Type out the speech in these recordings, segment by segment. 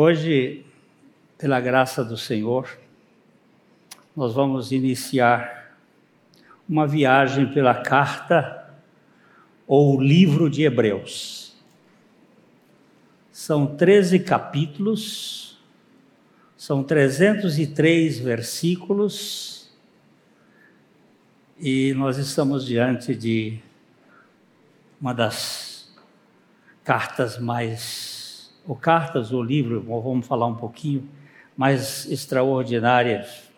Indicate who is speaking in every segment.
Speaker 1: Hoje, pela graça do Senhor, nós vamos iniciar uma viagem pela carta ou livro de Hebreus. São 13 capítulos, são 303 versículos, e nós estamos diante de uma das cartas mais ou cartas ou livro, vamos falar um pouquinho, mais extraordinárias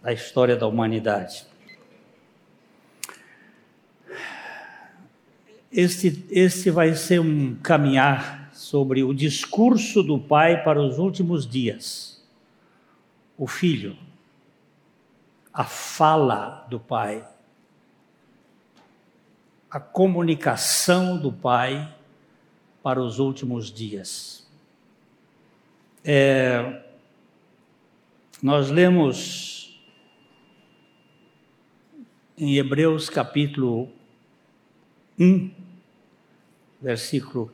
Speaker 1: da história da humanidade. Este, este vai ser um caminhar sobre o discurso do Pai para os últimos dias. O Filho, a fala do Pai, a comunicação do Pai para os últimos dias. É, nós lemos em Hebreus capítulo 1, versículo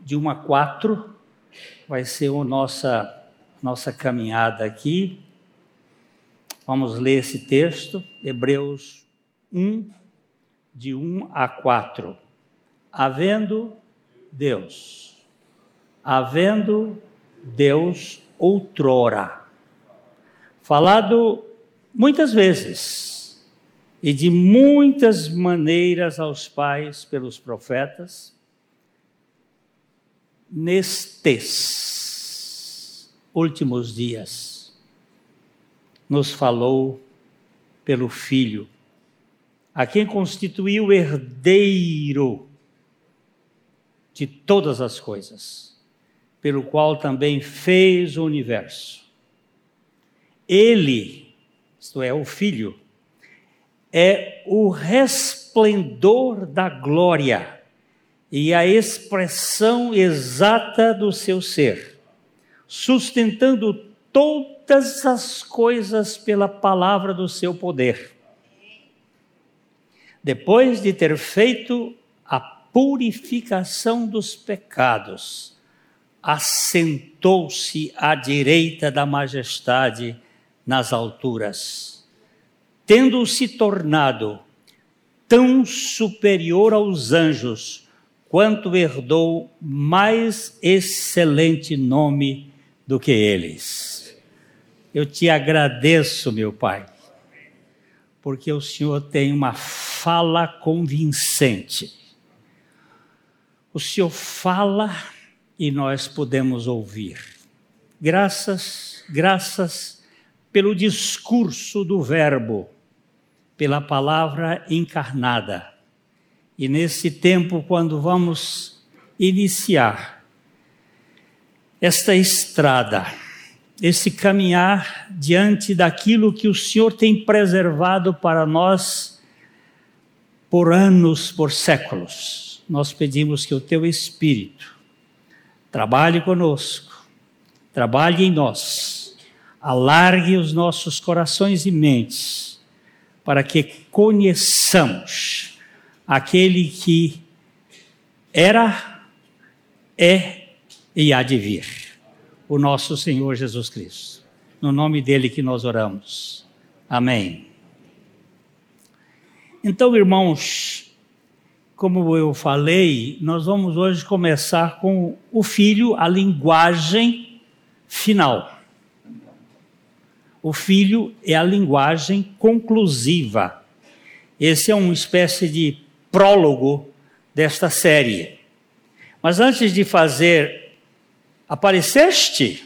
Speaker 1: de 1 a 4, vai ser a nossa, nossa caminhada aqui. Vamos ler esse texto, Hebreus 1, de 1 a 4. Havendo Deus. Havendo Deus outrora falado muitas vezes e de muitas maneiras aos pais pelos profetas, nestes últimos dias, nos falou pelo Filho, a quem constituiu herdeiro de todas as coisas, pelo qual também fez o universo. Ele, isto é, o Filho, é o resplendor da glória e a expressão exata do seu ser, sustentando todas as coisas pela palavra do seu poder. Depois de ter feito purificação dos pecados, assentou-se à direita da majestade nas alturas, tendo se tornado tão superior aos anjos, quanto herdou mais excelente nome do que eles. Eu te agradeço, meu Pai, porque o Senhor tem uma fala convincente o Senhor fala e nós podemos ouvir. Graças, graças pelo discurso do Verbo, pela palavra encarnada. E nesse tempo, quando vamos iniciar esta estrada, esse caminhar diante daquilo que o Senhor tem preservado para nós por anos, por séculos nós pedimos que o teu Espírito trabalhe conosco, trabalhe em nós, alargue os nossos corações e mentes, para que conheçamos aquele que era, é e há de vir, o nosso Senhor Jesus Cristo. No nome dele que nós oramos. Amém. Então, irmãos, como eu falei, nós vamos hoje começar com o filho, a linguagem final. O filho é a linguagem conclusiva. Esse é uma espécie de prólogo desta série. Mas antes de fazer, apareceste?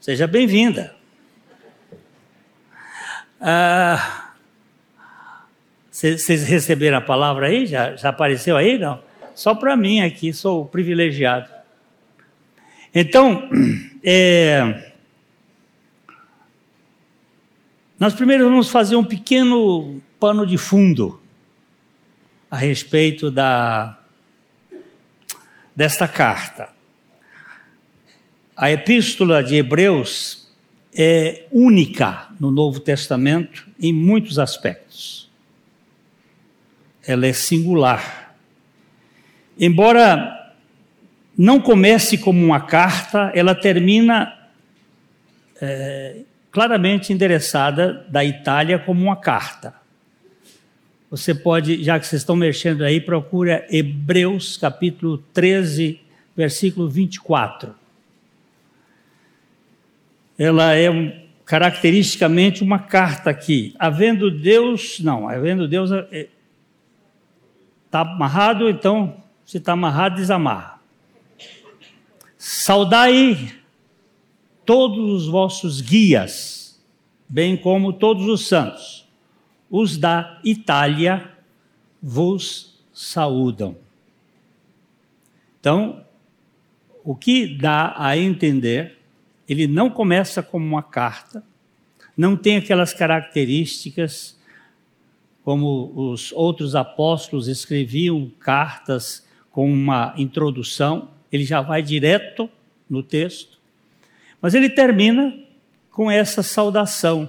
Speaker 1: Seja bem-vinda. Ah, vocês receberam a palavra aí? Já, já apareceu aí? Não? Só para mim aqui, sou privilegiado. Então, é, nós primeiro vamos fazer um pequeno pano de fundo a respeito da, desta carta. A epístola de Hebreus é única no Novo Testamento em muitos aspectos ela é singular. Embora não comece como uma carta, ela termina é, claramente endereçada da Itália como uma carta. Você pode, já que vocês estão mexendo aí, procura Hebreus capítulo 13, versículo 24. Ela é um, caracteristicamente uma carta aqui. Havendo Deus, não, havendo Deus está amarrado, então se está amarrado, desamarra. Saudai todos os vossos guias, bem como todos os santos. Os da Itália vos saúdam. Então, o que dá a entender ele não começa como uma carta, não tem aquelas características como os outros apóstolos escreviam cartas com uma introdução, ele já vai direto no texto. Mas ele termina com essa saudação,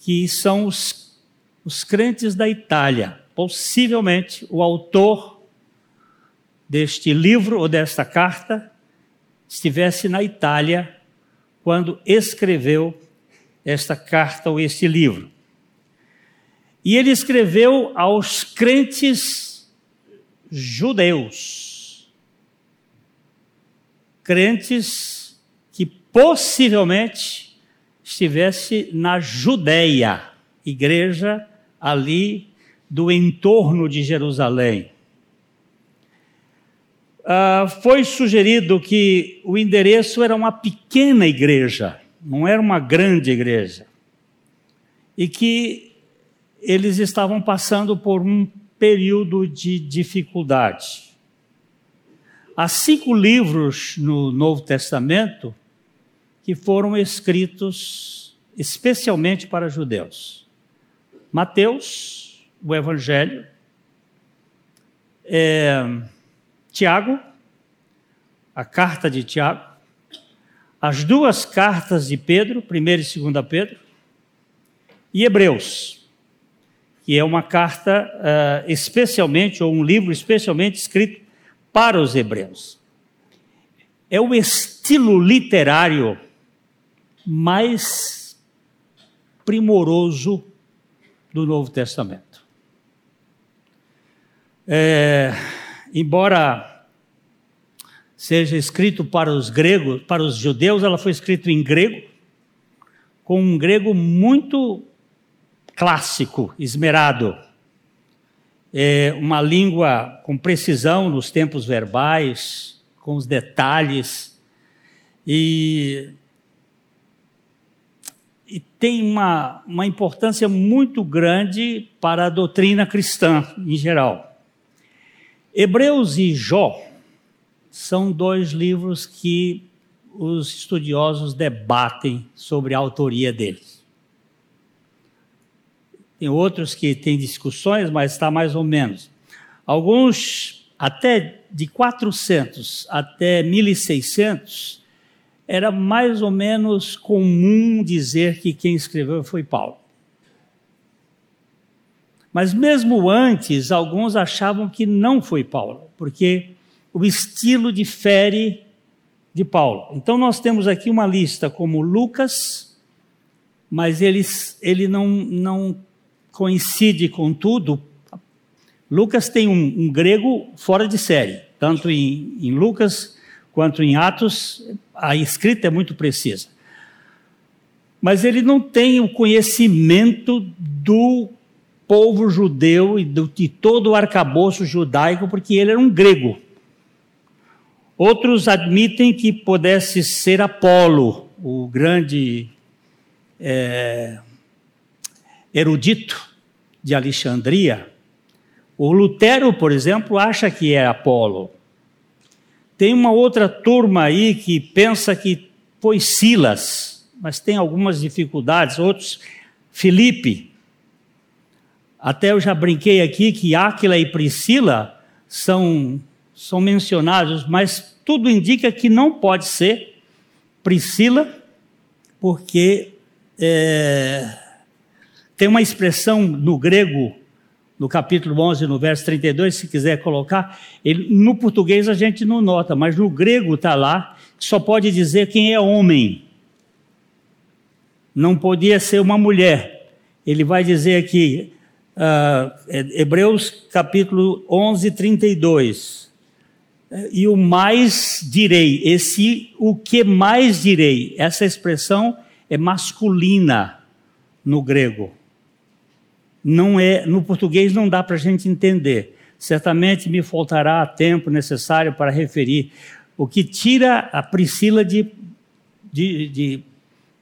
Speaker 1: que são os, os crentes da Itália. Possivelmente o autor deste livro ou desta carta estivesse na Itália quando escreveu esta carta ou este livro. E ele escreveu aos crentes judeus. Crentes que possivelmente estivesse na Judéia, igreja ali do entorno de Jerusalém. Uh, foi sugerido que o endereço era uma pequena igreja, não era uma grande igreja, e que eles estavam passando por um período de dificuldade. Há cinco livros no Novo Testamento que foram escritos especialmente para judeus: Mateus, o Evangelho, é, Tiago, a carta de Tiago, as duas cartas de Pedro, 1 e 2 Pedro, e Hebreus, que é uma carta uh, especialmente, ou um livro especialmente escrito para os hebreus. É o estilo literário mais primoroso do Novo Testamento. É, embora seja escrito para os gregos, para os judeus, ela foi escrita em grego, com um grego muito clássico, esmerado. É uma língua com precisão nos tempos verbais, com os detalhes, e, e tem uma, uma importância muito grande para a doutrina cristã em geral. Hebreus e Jó são dois livros que os estudiosos debatem sobre a autoria deles. Tem outros que têm discussões, mas está mais ou menos. Alguns, até de 400 até 1600, era mais ou menos comum dizer que quem escreveu foi Paulo. Mas mesmo antes, alguns achavam que não foi Paulo, porque o estilo difere de Paulo. Então nós temos aqui uma lista como Lucas, mas ele, ele não, não coincide com tudo. Lucas tem um, um grego fora de série, tanto em, em Lucas quanto em Atos, a escrita é muito precisa. Mas ele não tem o conhecimento do povo judeu e de todo o arcabouço judaico, porque ele era um grego. Outros admitem que pudesse ser Apolo, o grande é, erudito de Alexandria. O Lutero, por exemplo, acha que é Apolo. Tem uma outra turma aí que pensa que foi Silas, mas tem algumas dificuldades. Outros, Filipe, até eu já brinquei aqui que Áquila e Priscila são, são mencionados, mas tudo indica que não pode ser Priscila, porque é, tem uma expressão no grego, no capítulo 11, no verso 32, se quiser colocar, ele, no português a gente não nota, mas no grego está lá, só pode dizer quem é homem. Não podia ser uma mulher. Ele vai dizer aqui, uh, Hebreus capítulo 11, 32. E o mais direi, esse o que mais direi, essa expressão é masculina no grego não é, no português não dá para a gente entender. Certamente me faltará tempo necessário para referir o que tira a Priscila de, de, de,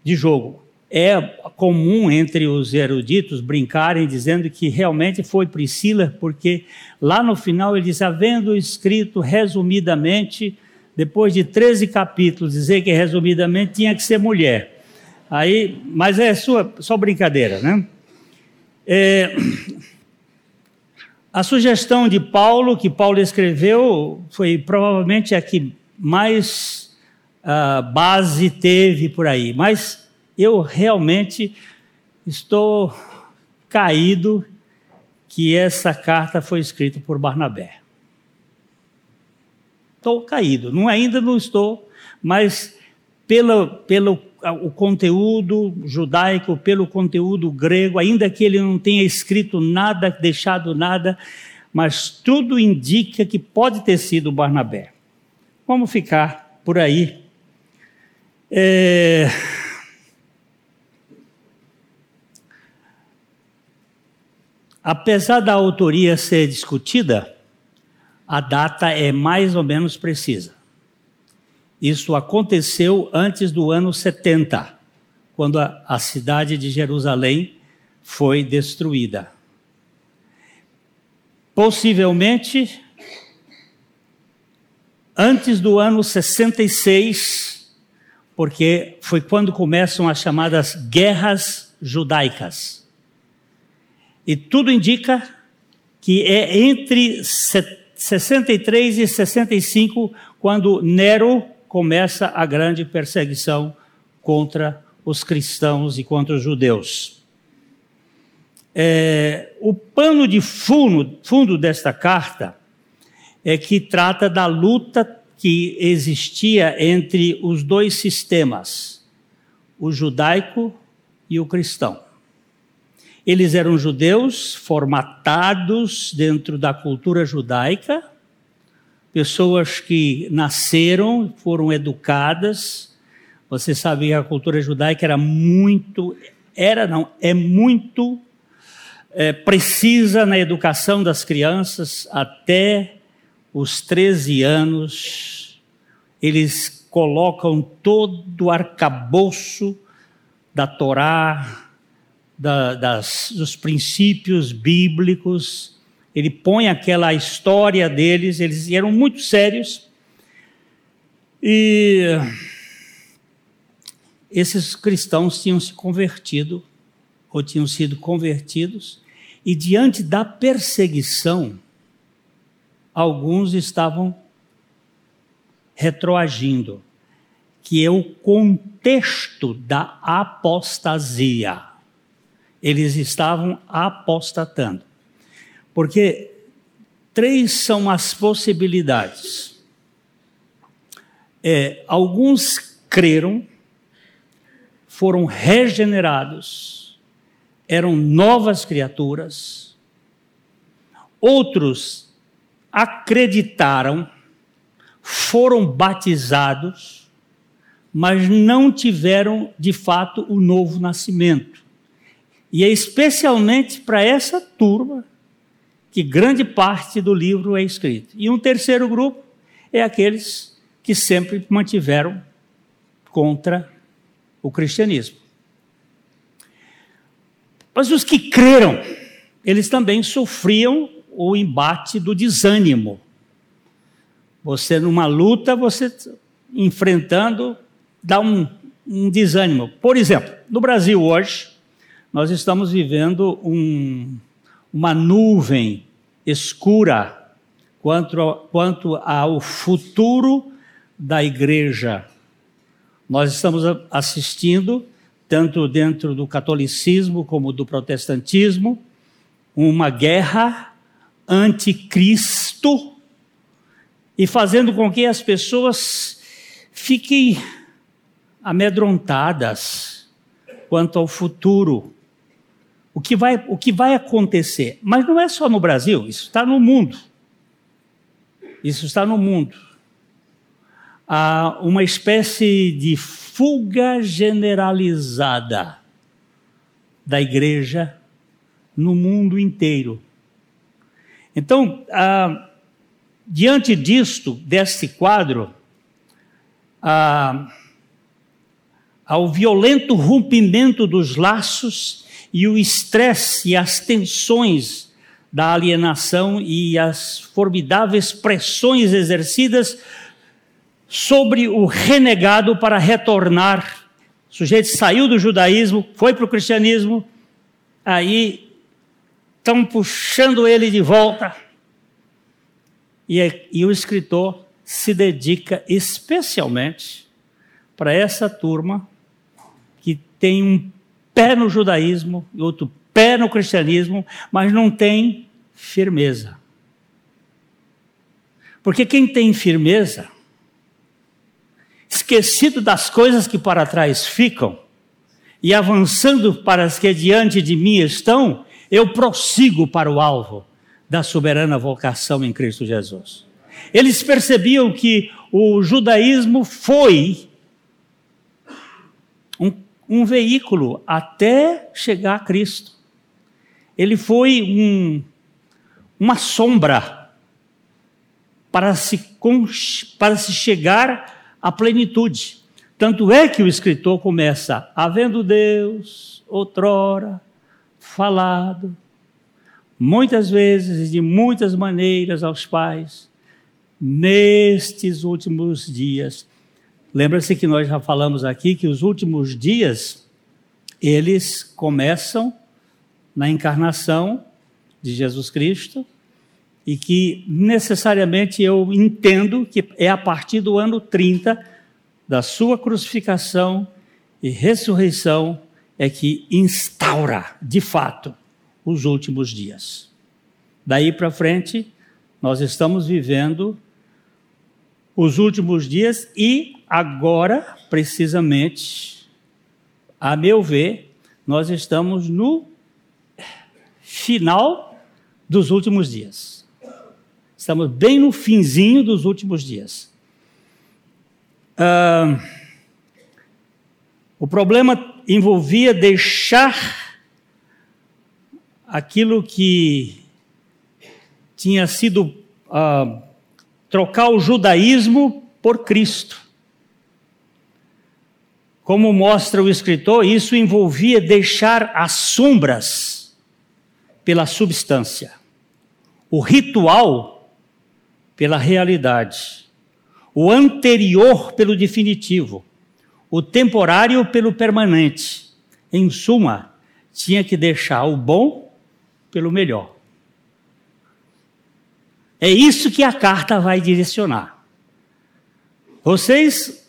Speaker 1: de jogo. É comum entre os eruditos brincarem dizendo que realmente foi Priscila, porque lá no final ele diz: havendo escrito resumidamente, depois de 13 capítulos, dizer que resumidamente tinha que ser mulher. Aí, mas é sua, só brincadeira, né? É, a sugestão de Paulo, que Paulo escreveu, foi provavelmente a que mais uh, base teve por aí. Mas eu realmente estou caído que essa carta foi escrita por Barnabé. Estou caído, não, ainda não estou, mas pelo, pelo o conteúdo judaico, pelo conteúdo grego, ainda que ele não tenha escrito nada, deixado nada, mas tudo indica que pode ter sido Barnabé. Vamos ficar por aí. É... Apesar da autoria ser discutida, a data é mais ou menos precisa. Isso aconteceu antes do ano 70, quando a, a cidade de Jerusalém foi destruída. Possivelmente antes do ano 66, porque foi quando começam as chamadas guerras judaicas. E tudo indica que é entre 63 e 65 quando Nero começa a grande perseguição contra os cristãos e contra os judeus. É, o pano de fundo, fundo desta carta é que trata da luta que existia entre os dois sistemas, o judaico e o cristão. Eles eram judeus formatados dentro da cultura judaica, pessoas que nasceram, foram educadas. Você sabe que a cultura judaica era muito, era não, é muito é, precisa na educação das crianças até os 13 anos. Eles colocam todo o arcabouço da Torá, da, das, dos princípios bíblicos ele põe aquela história deles, eles eram muito sérios. E esses cristãos tinham se convertido, ou tinham sido convertidos, e diante da perseguição, alguns estavam retroagindo, que é o contexto da apostasia. Eles estavam apostatando. Porque três são as possibilidades. É, alguns creram, foram regenerados, eram novas criaturas. Outros acreditaram, foram batizados, mas não tiveram de fato o novo nascimento. E é especialmente para essa turma que grande parte do livro é escrito. E um terceiro grupo é aqueles que sempre mantiveram contra o cristianismo. Mas os que creram, eles também sofriam o embate do desânimo. Você numa luta, você enfrentando, dá um, um desânimo. Por exemplo, no Brasil hoje, nós estamos vivendo um, uma nuvem escura quanto, quanto ao futuro da igreja. Nós estamos assistindo, tanto dentro do catolicismo como do protestantismo, uma guerra anticristo e fazendo com que as pessoas fiquem amedrontadas quanto ao futuro. O que vai, o que vai acontecer? Mas não é só no Brasil, isso está no mundo. Isso está no mundo. Há uma espécie de fuga generalizada da igreja no mundo inteiro. Então, ah, diante disto, deste quadro, ah, ao violento rompimento dos laços e o estresse e as tensões da alienação e as formidáveis pressões exercidas sobre o renegado para retornar. O sujeito saiu do judaísmo, foi para o cristianismo, aí estão puxando ele de volta. E, é, e o escritor se dedica especialmente para essa turma que tem um pé no judaísmo e outro pé no cristianismo, mas não tem firmeza. Porque quem tem firmeza, esquecido das coisas que para trás ficam, e avançando para as que diante de mim estão, eu prossigo para o alvo da soberana vocação em Cristo Jesus. Eles percebiam que o judaísmo foi um, veículo até chegar a Cristo. Ele foi um, uma sombra para se, para se chegar à plenitude. Tanto é que o escritor começa, havendo Deus, outrora, falado, muitas vezes e de muitas maneiras aos pais, nestes últimos dias. Lembra-se que nós já falamos aqui que os últimos dias, eles começam na encarnação de Jesus Cristo e que necessariamente eu entendo que é a partir do ano 30 da sua crucificação e ressurreição é que instaura, de fato, os últimos dias. Daí para frente, nós estamos vivendo os últimos dias e agora, precisamente, a meu ver, nós estamos no final dos últimos dias. Estamos bem no finzinho dos últimos dias. Uh, o problema envolvia deixar aquilo que tinha sido uh, trocar o judaísmo por Cristo. Como mostra o escritor, isso envolvia deixar as sombras pela substância, o ritual pela realidade, o anterior pelo definitivo, o temporário pelo permanente. Em suma, tinha que deixar o bom pelo melhor. É isso que a carta vai direcionar. Vocês,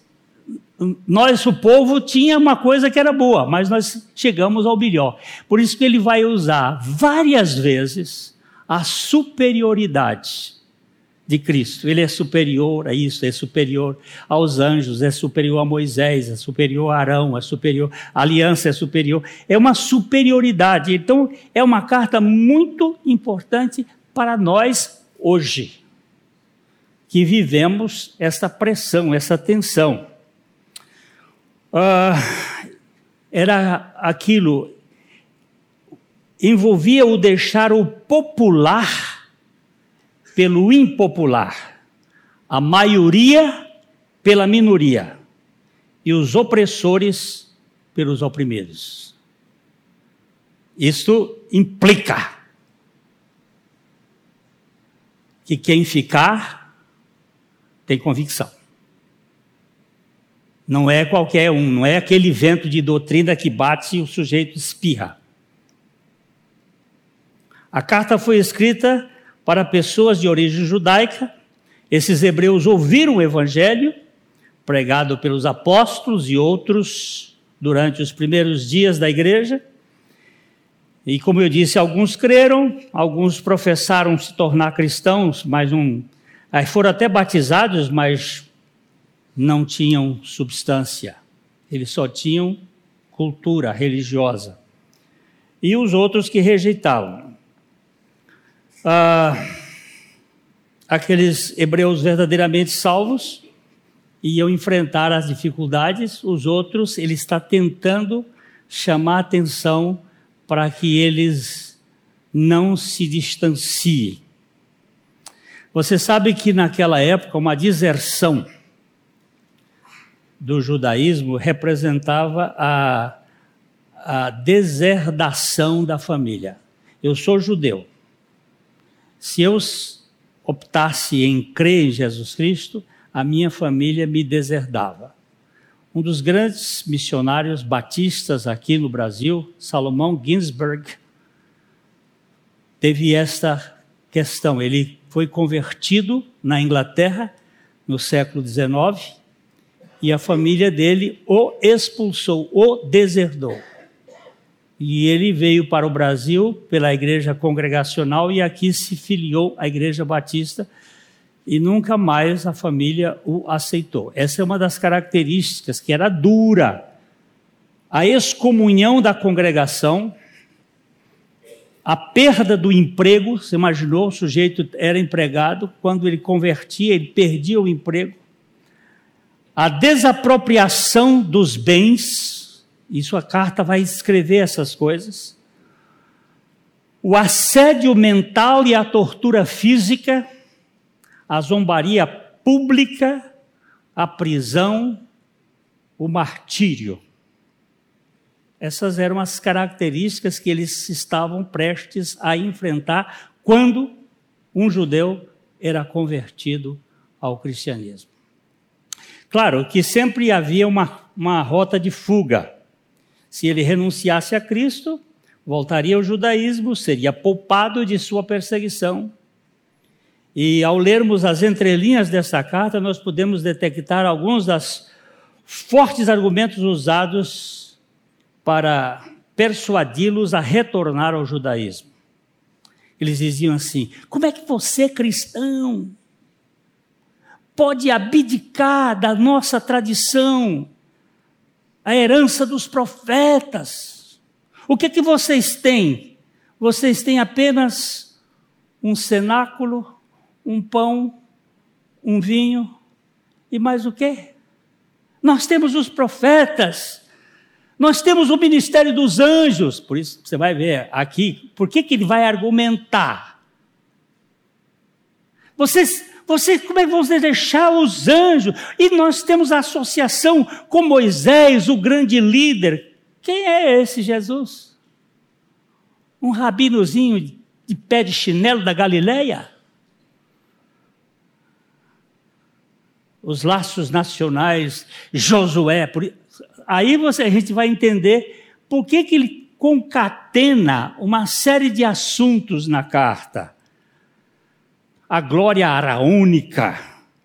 Speaker 1: nós, o povo, tinha uma coisa que era boa, mas nós chegamos ao melhor. Por isso que ele vai usar várias vezes a superioridade de Cristo. Ele é superior a isso, é superior aos anjos, é superior a Moisés, é superior a Arão, é superior, a aliança é superior. É uma superioridade. Então, é uma carta muito importante para nós hoje, que vivemos essa pressão, essa tensão. Uh, era aquilo, envolvia o deixar o popular pelo impopular, a maioria pela minoria e os opressores pelos oprimidos. Isto implica que quem ficar tem convicção. Não é qualquer um, não é aquele vento de doutrina que bate e o sujeito espirra. A carta foi escrita para pessoas de origem judaica. Esses hebreus ouviram o evangelho pregado pelos apóstolos e outros durante os primeiros dias da igreja. E como eu disse, alguns creram, alguns professaram se tornar cristãos, mas um, aí foram até batizados, mas não tinham substância. Eles só tinham cultura religiosa. E os outros que rejeitavam. Ah, aqueles hebreus verdadeiramente salvos iam enfrentar as dificuldades, os outros, ele está tentando chamar atenção para que eles não se distanciem. Você sabe que naquela época uma deserção do judaísmo representava a, a deserdação da família. Eu sou judeu. Se eu optasse em crer em Jesus Cristo, a minha família me deserdava. Um dos grandes missionários batistas aqui no Brasil, Salomão Ginsberg, teve esta questão. Ele foi convertido na Inglaterra no século XIX e a família dele o expulsou, o deserdou. E ele veio para o Brasil pela igreja congregacional e aqui se filiou à igreja batista e nunca mais a família o aceitou. Essa é uma das características que era dura. A excomunhão da congregação, a perda do emprego, você imaginou, o sujeito era empregado, quando ele convertia, ele perdia o emprego. A desapropriação dos bens, isso a carta vai escrever essas coisas. O assédio mental e a tortura física, a zombaria pública, a prisão, o martírio. Essas eram as características que eles estavam prestes a enfrentar quando um judeu era convertido ao cristianismo. Claro que sempre havia uma, uma rota de fuga. Se ele renunciasse a Cristo, voltaria ao judaísmo, seria poupado de sua perseguição e ao lermos as entrelinhas dessa carta, nós podemos detectar alguns dos fortes argumentos usados para persuadi-los a retornar ao judaísmo. Eles diziam assim: como é que você, cristão, pode abdicar da nossa tradição, a herança dos profetas? O que é que vocês têm? Vocês têm apenas um cenáculo, um pão, um vinho e mais o quê? Nós temos os profetas, nós temos o ministério dos anjos, por isso você vai ver aqui, por que, que ele vai argumentar? Vocês, vocês, como é que vão deixar os anjos? E nós temos a associação com Moisés, o grande líder. Quem é esse Jesus? Um rabinozinho de pé de chinelo da Galileia? Os laços nacionais, Josué. Por... Aí você, a gente vai entender por que, que ele concatena uma série de assuntos na carta. A glória araônica,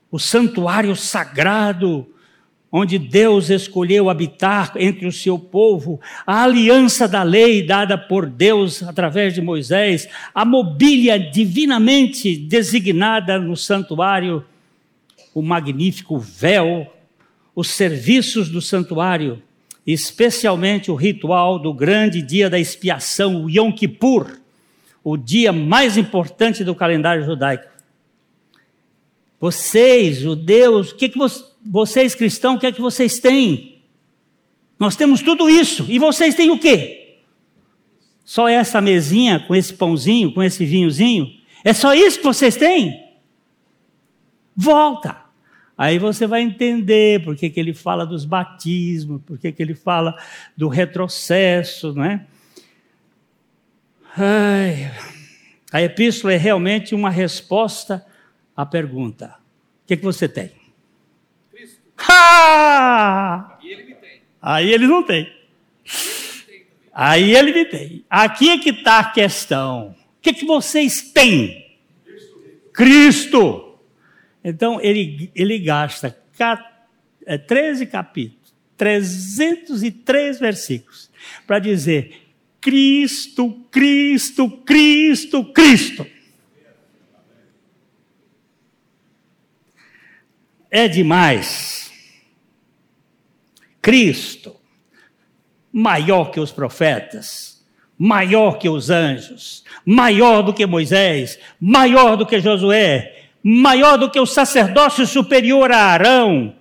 Speaker 1: o santuário sagrado, onde Deus escolheu habitar entre o seu povo, a aliança da lei dada por Deus através de Moisés, a mobília divinamente designada no santuário o magnífico véu, os serviços do santuário, especialmente o ritual do grande dia da expiação, o Yom Kippur, o dia mais importante do calendário judaico. Vocês, judeus, que, que vocês cristãos, o que é que vocês têm? Nós temos tudo isso. E vocês têm o quê? Só essa mesinha com esse pãozinho, com esse vinhozinho? É só isso que vocês têm? Volta. Aí você vai entender por que, que ele fala dos batismos, por que, que ele fala do retrocesso, não é? Ai, a epístola é realmente uma resposta à pergunta: o que, que você tem? Cristo. Ah! Aí ele me tem. Aí ele não tem. Aí ele me tem. Aqui é que está a questão. O que, que vocês têm? Cristo. Cristo. Então, ele, ele gasta 13 é, capítulos, 303 versículos, para dizer: Cristo, Cristo, Cristo, Cristo. É demais. Cristo, maior que os profetas, maior que os anjos, maior do que Moisés, maior do que Josué, maior do que o sacerdócio superior a Arão,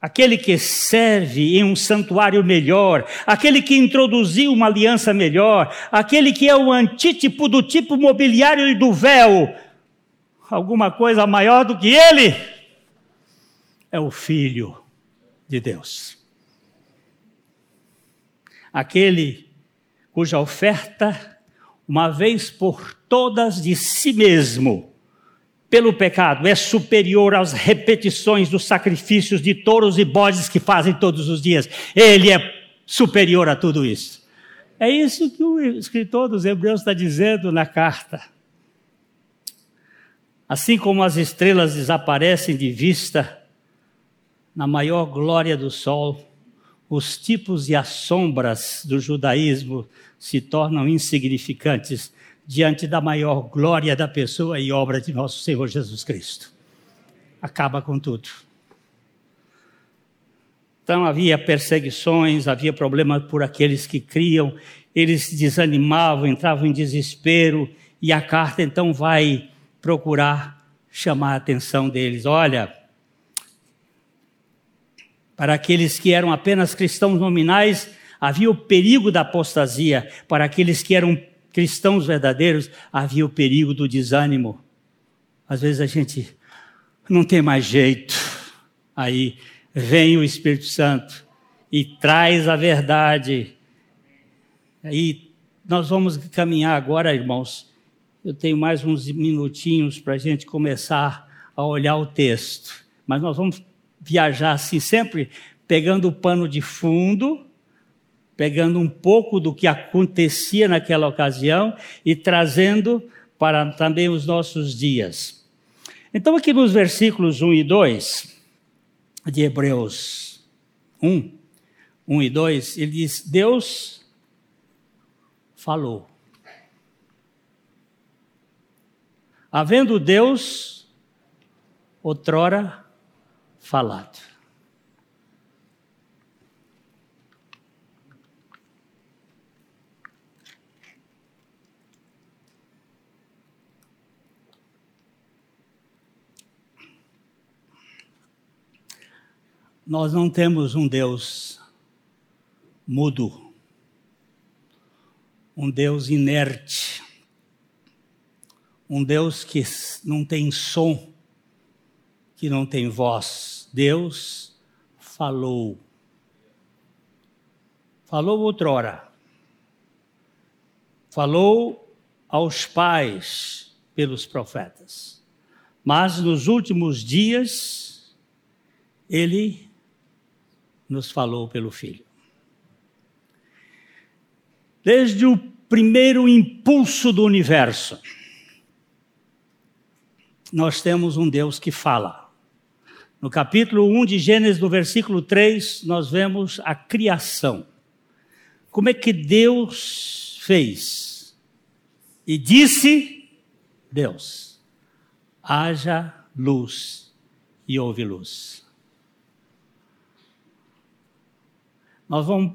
Speaker 1: aquele que serve em um santuário melhor, aquele que introduziu uma aliança melhor, aquele que é o antítipo do tipo mobiliário e do véu, alguma coisa maior do que ele, é o Filho de Deus. Aquele cuja oferta, uma vez por todas de si mesmo, pelo pecado é superior às repetições dos sacrifícios de touros e bodes que fazem todos os dias. Ele é superior a tudo isso. É isso que o escritor dos Hebreus está dizendo na carta. Assim como as estrelas desaparecem de vista na maior glória do sol, os tipos e as sombras do judaísmo se tornam insignificantes diante da maior glória da pessoa e obra de nosso Senhor Jesus Cristo. Acaba com tudo. Então havia perseguições, havia problemas por aqueles que criam, eles desanimavam, entravam em desespero, e a carta então vai procurar chamar a atenção deles. Olha, para aqueles que eram apenas cristãos nominais, havia o perigo da apostasia, para aqueles que eram cristãos verdadeiros, havia o perigo do desânimo. Às vezes a gente não tem mais jeito. Aí vem o Espírito Santo e traz a verdade. Aí nós vamos caminhar agora, irmãos. Eu tenho mais uns minutinhos para a gente começar a olhar o texto. Mas nós vamos viajar assim, sempre pegando o pano de fundo pegando um pouco do que acontecia naquela ocasião e trazendo para também os nossos dias. Então, aqui nos versículos 1 e 2 de Hebreus 1, 1 e 2, ele diz: Deus falou. Havendo Deus outrora falado. Nós não temos um Deus mudo, um Deus inerte, um Deus que não tem som, que não tem voz. Deus falou. Falou outrora. Falou aos pais pelos profetas. Mas nos últimos dias, ele nos falou pelo Filho. Desde o primeiro impulso do universo, nós temos um Deus que fala. No capítulo 1 de Gênesis, no versículo 3, nós vemos a criação. Como é que Deus fez? E disse Deus: haja luz, e houve luz. Nós vamos,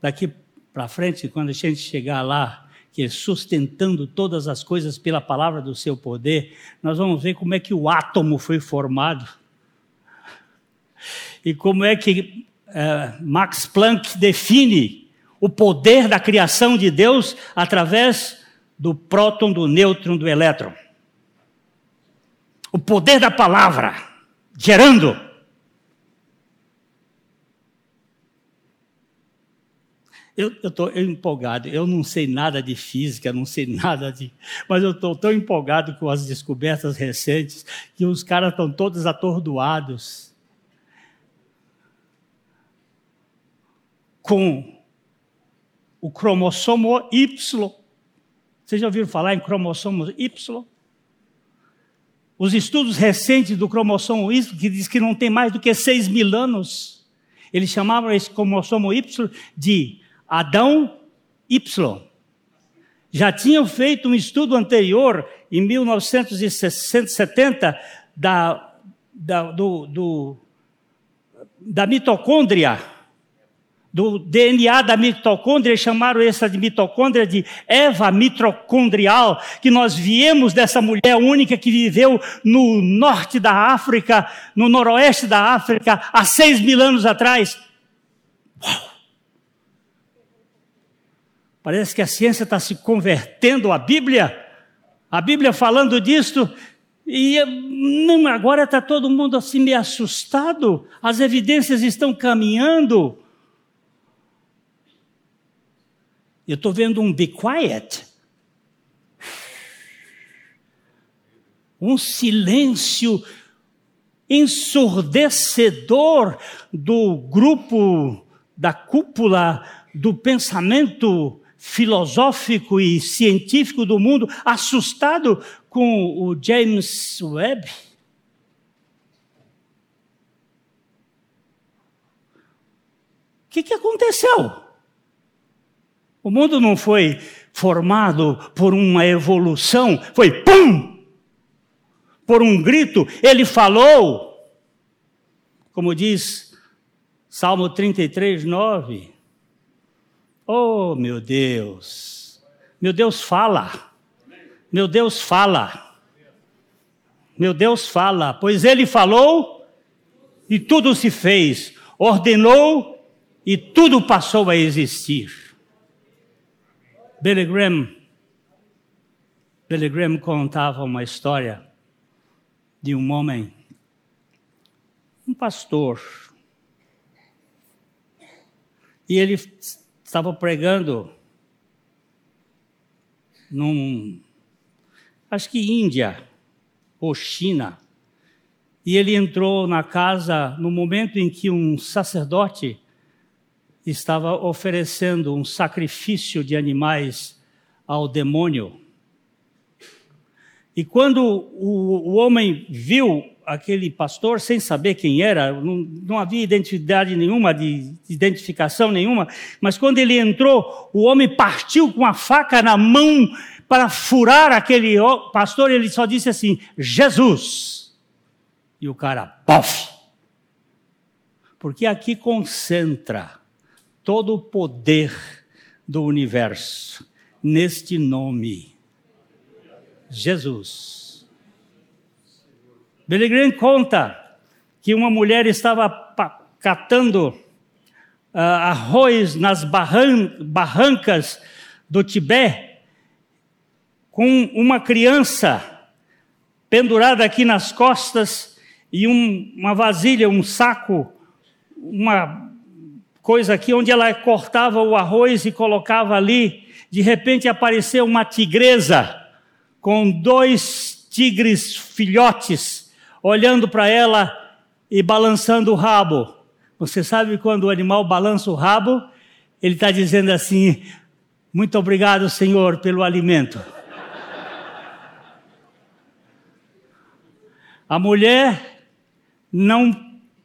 Speaker 1: daqui para frente, quando a gente chegar lá, que é sustentando todas as coisas pela palavra do seu poder, nós vamos ver como é que o átomo foi formado. E como é que uh, Max Planck define o poder da criação de Deus através do próton, do nêutron, do elétron. O poder da palavra, gerando. Eu estou empolgado, eu não sei nada de física, não sei nada de. Mas eu estou tão empolgado com as descobertas recentes que os caras estão todos atordoados com o cromossomo Y. Vocês já ouviram falar em cromossomo Y? Os estudos recentes do cromossomo Y, que diz que não tem mais do que 6 mil anos, eles chamavam esse cromossomo Y de Adão Y. Já tinham feito um estudo anterior, em 1970, da, da, do, do, da mitocôndria do DNA da mitocôndria, chamaram essa de mitocôndria de Eva mitocondrial, que nós viemos dessa mulher única que viveu no norte da África, no noroeste da África, há seis mil anos atrás. Uau! Parece que a ciência está se convertendo à Bíblia, a Bíblia falando disso, e não, agora está todo mundo assim meio assustado, as evidências estão caminhando. Eu estou vendo um be quiet. Um silêncio ensurdecedor do grupo, da cúpula do pensamento filosófico e científico do mundo, assustado com o James Webb. O que, que aconteceu? O mundo não foi formado por uma evolução, foi pum! Por um grito, ele falou. Como diz Salmo 33, 9. Oh, meu Deus! Meu Deus fala. Meu Deus fala. Meu Deus fala, pois ele falou e tudo se fez, ordenou e tudo passou a existir. Billy Graham, Billy Graham contava uma história de um homem, um pastor, e ele estava pregando num, acho que Índia ou China, e ele entrou na casa no momento em que um sacerdote estava oferecendo um sacrifício de animais ao demônio. E quando o, o homem viu aquele pastor, sem saber quem era, não, não havia identidade nenhuma, de, de identificação nenhuma, mas quando ele entrou, o homem partiu com a faca na mão para furar aquele pastor, ele só disse assim: Jesus. E o cara, pof! Porque aqui concentra todo o poder do universo neste nome, Jesus. Billy Graham conta que uma mulher estava catando uh, arroz nas barran barrancas do Tibete com uma criança pendurada aqui nas costas e um, uma vasilha, um saco, uma coisa aqui onde ela cortava o arroz e colocava ali. De repente apareceu uma tigresa com dois tigres filhotes olhando para ela e balançando o rabo. Você sabe quando o animal balança o rabo? Ele está dizendo assim: Muito obrigado, Senhor, pelo alimento. A mulher não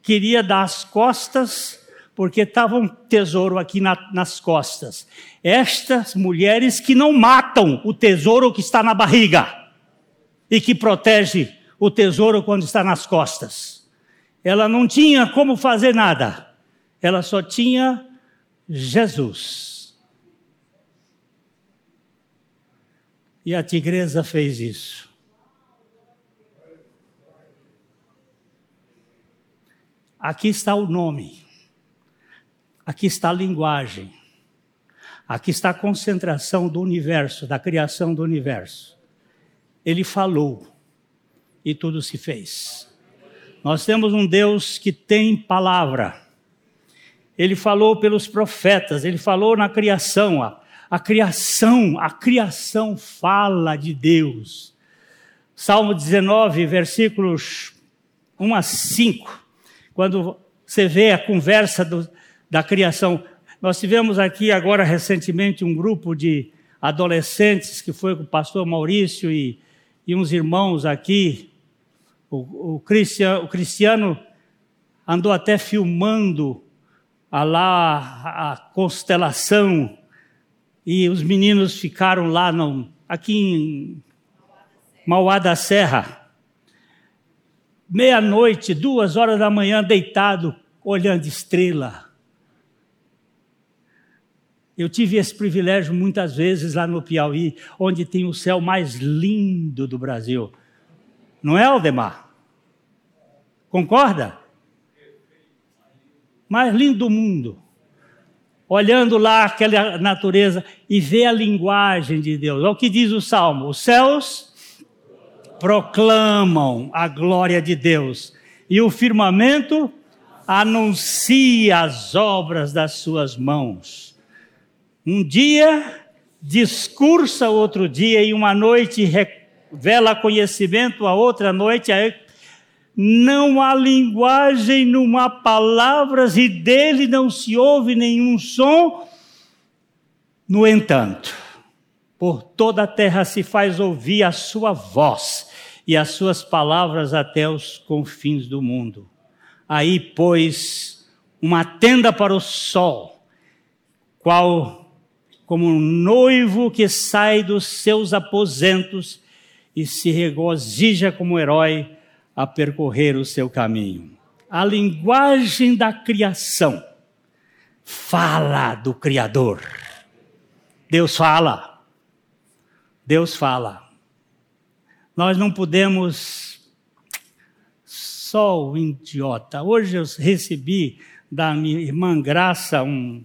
Speaker 1: queria dar as costas porque estava um tesouro aqui na, nas costas. Estas mulheres que não matam o tesouro que está na barriga e que protege o tesouro quando está nas costas. Ela não tinha como fazer nada. Ela só tinha Jesus. E a tigresa fez isso. Aqui está o nome. Aqui está a linguagem. Aqui está a concentração do universo, da criação do universo. Ele falou e tudo se fez. Nós temos um Deus que tem palavra. Ele falou pelos profetas, ele falou na criação. A, a criação, a criação fala de Deus. Salmo 19, versículos 1 a 5. Quando você vê a conversa do, da criação. Nós tivemos aqui agora recentemente um grupo de adolescentes que foi com o pastor Maurício e, e uns irmãos aqui. O, o, Cristiano, o Cristiano andou até filmando a lá a constelação e os meninos ficaram lá no, aqui em Mauá da Serra. Meia-noite, duas horas da manhã, deitado, olhando estrela. Eu tive esse privilégio muitas vezes lá no Piauí, onde tem o céu mais lindo do Brasil. Não é, Aldemar? Concorda? Mais lindo do mundo olhando lá aquela natureza e vê a linguagem de Deus. Olha o que diz o salmo: os céus proclamam a glória de Deus e o firmamento anuncia as obras das suas mãos. Um dia discursa outro dia e uma noite revela conhecimento, a outra noite não há linguagem, não há palavras e dele não se ouve nenhum som. No entanto, por toda a terra se faz ouvir a sua voz e as suas palavras até os confins do mundo. Aí, pois, uma tenda para o sol, qual como um noivo que sai dos seus aposentos e se regozija como herói a percorrer o seu caminho. A linguagem da criação fala do Criador. Deus fala. Deus fala. Nós não podemos só o idiota. Hoje eu recebi da minha irmã Graça um,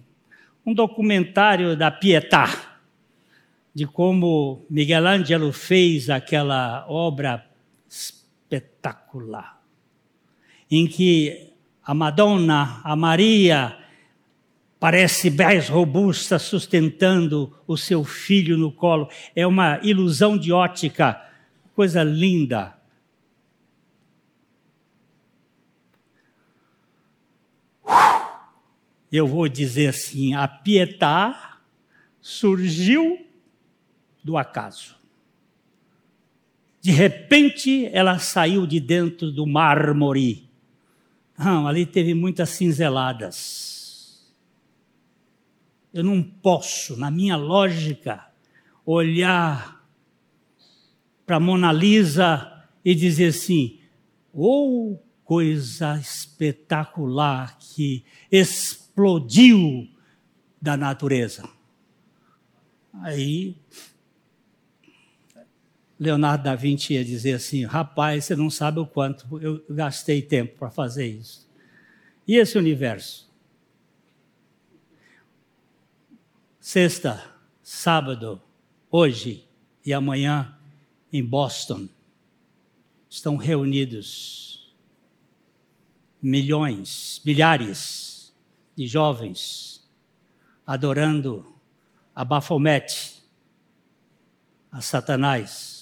Speaker 1: um documentário da Pietà, de como Miguel Ângelo fez aquela obra espetacular, em que a Madonna, a Maria, parece mais robusta, sustentando o seu filho no colo. É uma ilusão de ótica, coisa linda. Eu vou dizer assim: a Pietà surgiu do acaso. De repente, ela saiu de dentro do mármore. Não, ali teve muitas cinzeladas. Eu não posso, na minha lógica, olhar para Mona Lisa e dizer assim: ou oh, coisa espetacular que explodiu da natureza. Aí Leonardo da Vinci ia dizer assim: rapaz, você não sabe o quanto eu gastei tempo para fazer isso. E esse universo? Sexta, sábado, hoje e amanhã, em Boston, estão reunidos milhões, milhares de jovens adorando a Baphomet, a Satanás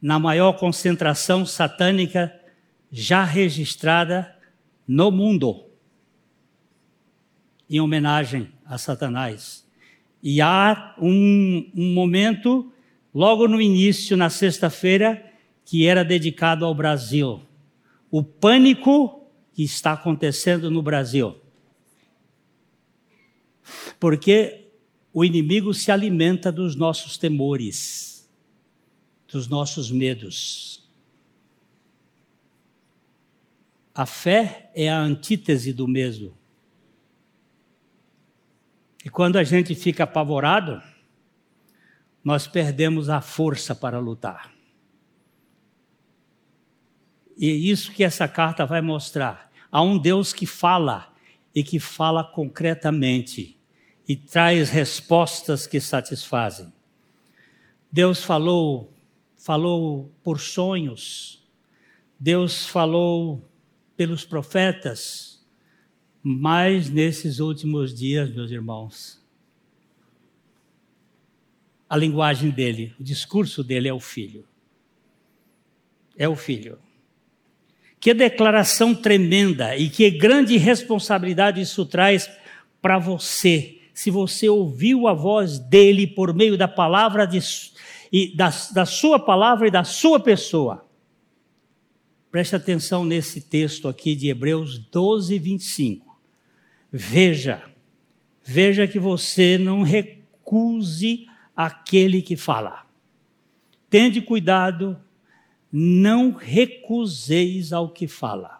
Speaker 1: na maior concentração satânica já registrada no mundo, em homenagem a Satanás. E há um, um momento, logo no início, na sexta-feira, que era dedicado ao Brasil. O pânico que está acontecendo no Brasil. Porque o inimigo se alimenta dos nossos temores dos nossos medos. A fé é a antítese do medo. E quando a gente fica apavorado, nós perdemos a força para lutar. E é isso que essa carta vai mostrar. Há um Deus que fala e que fala concretamente e traz respostas que satisfazem. Deus falou falou por sonhos, Deus falou pelos profetas, mas nesses últimos dias, meus irmãos, a linguagem dele, o discurso dele é o filho. É o filho. Que declaração tremenda e que grande responsabilidade isso traz para você. Se você ouviu a voz dele por meio da palavra de, e da, da sua palavra e da sua pessoa. Preste atenção nesse texto aqui de Hebreus 12, 25. Veja veja que você não recuse aquele que fala. Tende cuidado, não recuseis ao que fala.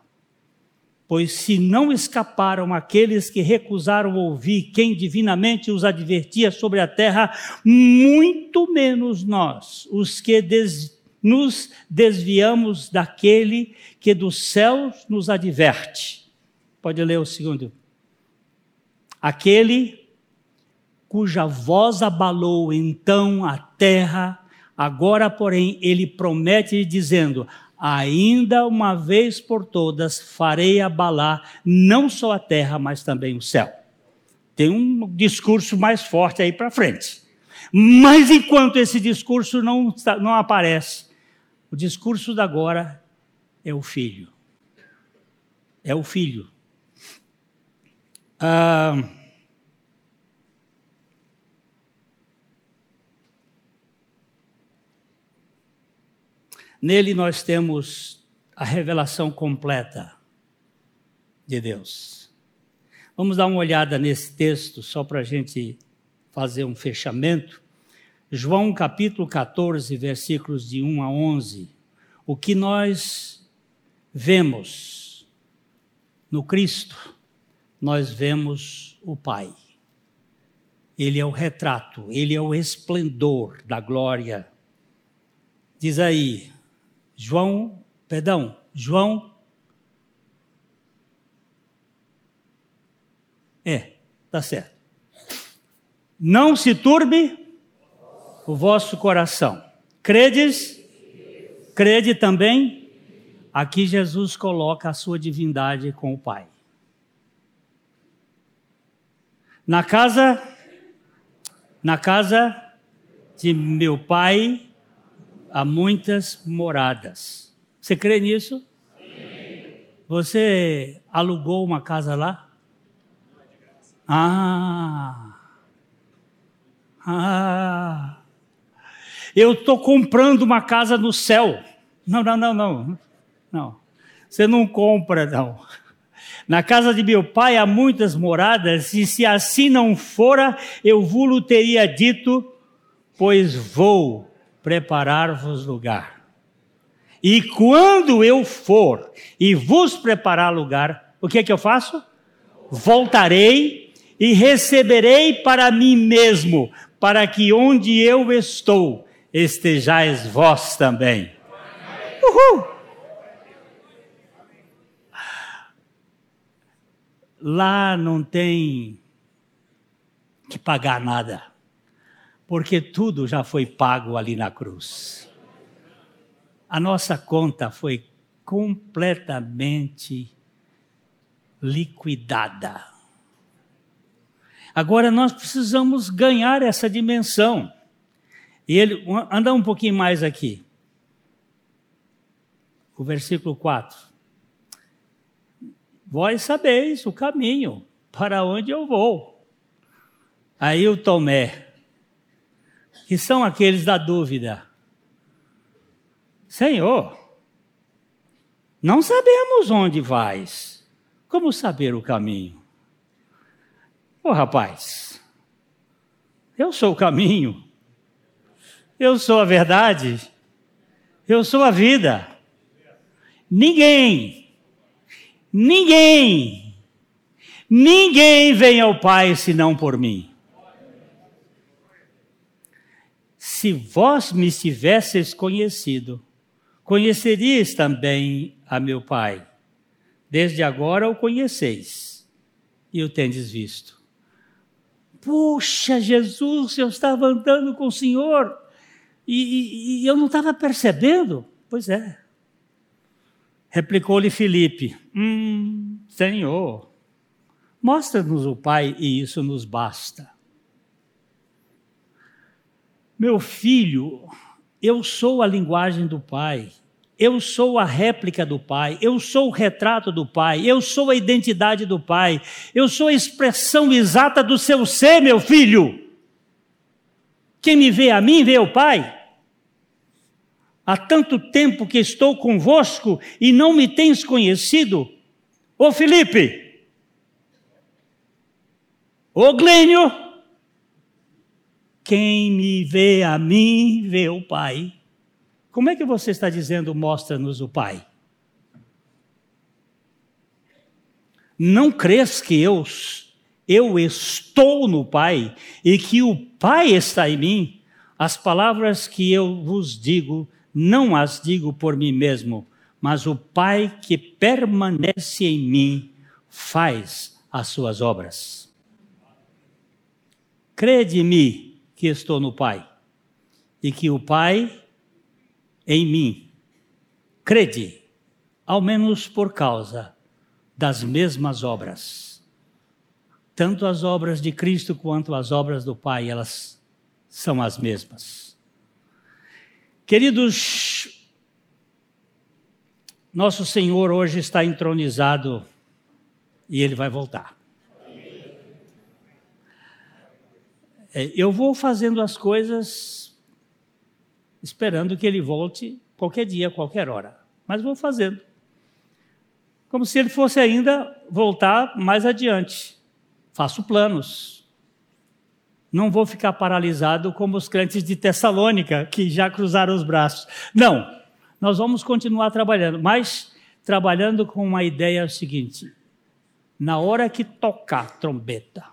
Speaker 1: Pois se não escaparam aqueles que recusaram ouvir quem divinamente os advertia sobre a terra, muito menos nós, os que des nos desviamos daquele que dos céus nos adverte. Pode ler o segundo. Aquele cuja voz abalou então a terra, agora, porém, ele promete dizendo: Ainda uma vez por todas farei abalar não só a terra, mas também o céu. Tem um discurso mais forte aí para frente. Mas enquanto esse discurso não, não aparece, o discurso da agora é o filho. É o filho. Ah, nele nós temos a revelação completa de Deus. Vamos dar uma olhada nesse texto, só para a gente fazer um fechamento. João capítulo 14, versículos de 1 a 11. O que nós vemos no Cristo, nós vemos o Pai. Ele é o retrato, ele é o esplendor da glória. Diz aí, João, perdão, João. É, tá certo. Não se turbe o vosso coração. Credes? Crede também? Aqui Jesus coloca a sua divindade com o Pai. Na casa na casa de meu pai há muitas moradas. Você crê nisso? Você alugou uma casa lá? Ah. Ah. Eu estou comprando uma casa no céu. Não, não, não, não. Não. Você não compra, não. Na casa de meu pai há muitas moradas, e se assim não fora, eu vos teria dito, pois vou preparar-vos lugar. E quando eu for e vos preparar lugar, o que é que eu faço? Voltarei e receberei para mim mesmo, para que onde eu estou, estejais vós também. Uhul! Lá não tem que pagar nada, porque tudo já foi pago ali na cruz. A nossa conta foi completamente liquidada. Agora nós precisamos ganhar essa dimensão. E ele anda um pouquinho mais aqui. O versículo 4. Vós sabeis o caminho para onde eu vou. Aí o Tomé, que são aqueles da dúvida. Senhor, não sabemos onde vais. Como saber o caminho? Ô oh, rapaz, eu sou o caminho, eu sou a verdade. Eu sou a vida. Ninguém, ninguém, ninguém vem ao Pai senão por mim. Se vós me tivesseis conhecido, conheceríeis também a meu Pai. Desde agora o conheceis e o tendes visto. Puxa, Jesus, eu estava andando com o Senhor e, e, e eu não estava percebendo. Pois é. Replicou-lhe Filipe: Hum, Senhor, mostra-nos o Pai e isso nos basta. Meu filho, eu sou a linguagem do Pai, eu sou a réplica do Pai, eu sou o retrato do Pai, eu sou a identidade do Pai, eu sou a expressão exata do seu ser, meu filho. Quem me vê a mim, vê o Pai. Há tanto tempo que estou convosco e não me tens conhecido? Ô Felipe, Ô Glênio, quem me vê a mim, vê o Pai. Como é que você está dizendo, mostra-nos o Pai? Não crês que eu, eu estou no Pai e que o Pai está em mim? As palavras que eu vos digo, não as digo por mim mesmo, mas o Pai que permanece em mim faz as suas obras. Crede-me que estou no Pai e que o Pai em mim. Crede, ao menos por causa das mesmas obras. Tanto as obras de Cristo quanto as obras do Pai, elas são as mesmas. Queridos, nosso Senhor hoje está entronizado e ele vai voltar. Eu vou fazendo as coisas esperando que ele volte qualquer dia, qualquer hora, mas vou fazendo. Como se ele fosse ainda voltar mais adiante. Faço planos. Não vou ficar paralisado como os crentes de Tessalônica, que já cruzaram os braços. Não, nós vamos continuar trabalhando, mas trabalhando com uma ideia seguinte: na hora que tocar trombeta,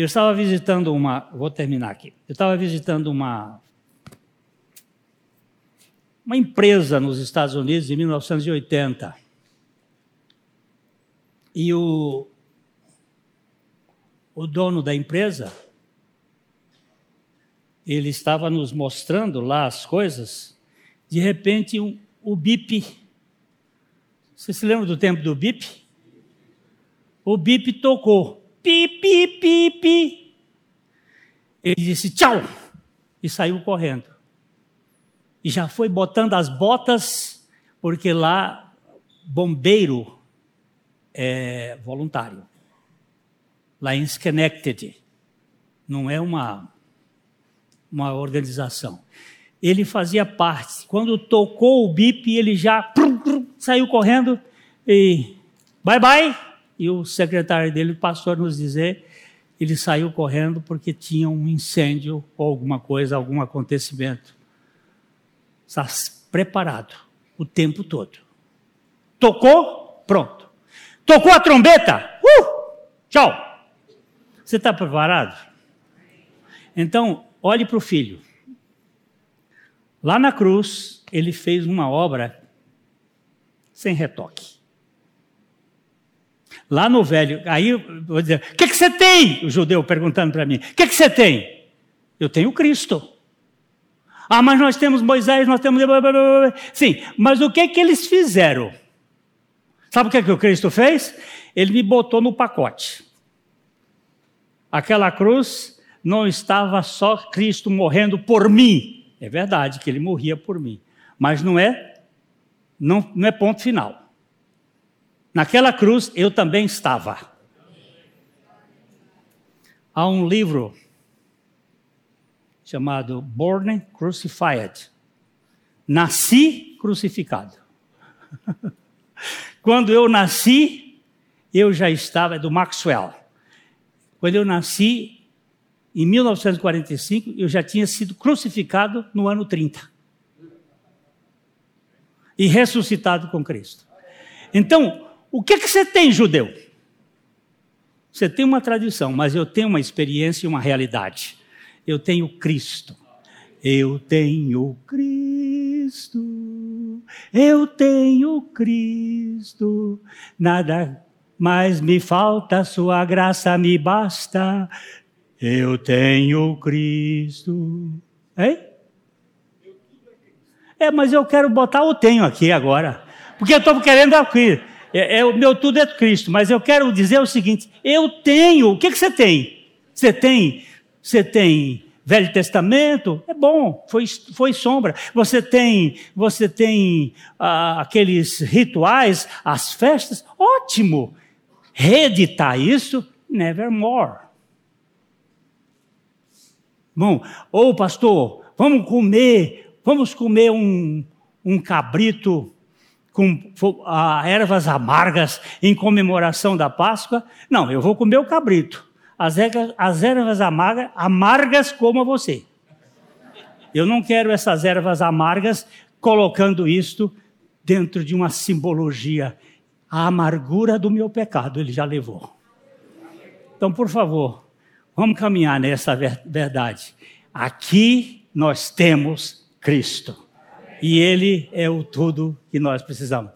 Speaker 1: eu estava visitando uma, vou terminar aqui. Eu estava visitando uma uma empresa nos Estados Unidos em 1980. E o, o dono da empresa ele estava nos mostrando lá as coisas, de repente um, o BIP. Você se lembra do tempo do BIP? O BIP tocou. Pi, pi, pi, pi. Ele disse tchau e saiu correndo. E já foi botando as botas, porque lá bombeiro é voluntário. Lá em Schenectady. Não é uma uma organização. Ele fazia parte. Quando tocou o bip, ele já saiu correndo e bye bye. E o secretário dele passou a nos dizer, ele saiu correndo porque tinha um incêndio ou alguma coisa, algum acontecimento. Está preparado o tempo todo. Tocou, pronto. Tocou a trombeta, uh, tchau. Você está preparado? Então, Olhe para o filho. Lá na cruz, ele fez uma obra sem retoque. Lá no velho, aí vou dizer: o que, que você tem? O judeu perguntando para mim: o que, que você tem? Eu tenho Cristo. Ah, mas nós temos Moisés, nós temos. Sim, mas o que, que eles fizeram? Sabe o que, que o Cristo fez? Ele me botou no pacote. Aquela cruz não estava só Cristo morrendo por mim. É verdade que ele morria por mim, mas não é não, não é ponto final. Naquela cruz eu também estava. Há um livro chamado Born Crucified. Nasci crucificado. Quando eu nasci, eu já estava, é do Maxwell. Quando eu nasci, em 1945, eu já tinha sido crucificado no ano 30. E ressuscitado com Cristo. Então, o que, que você tem, judeu? Você tem uma tradição, mas eu tenho uma experiência e uma realidade. Eu tenho Cristo. Eu tenho Cristo. Eu tenho Cristo. Nada mais me falta, Sua graça me basta. Eu tenho Cristo. Hein? É, mas eu quero botar o tenho aqui agora. Porque eu estou querendo aqui. É, é, o meu tudo é Cristo, mas eu quero dizer o seguinte: eu tenho. O que, que você tem? Você tem? Você tem Velho Testamento? É bom, foi, foi sombra. Você tem, você tem ah, aqueles rituais, as festas? Ótimo. Reeditar isso? Nevermore. Bom, ô pastor, vamos comer, vamos comer um, um cabrito com ah, ervas amargas em comemoração da Páscoa. Não, eu vou comer o cabrito. As ervas, as ervas amargas, amargas como você. Eu não quero essas ervas amargas colocando isto dentro de uma simbologia. A amargura do meu pecado ele já levou. Então, por favor, vamos caminhar nessa verdade. Aqui nós temos Cristo. E Ele é o tudo que nós precisamos.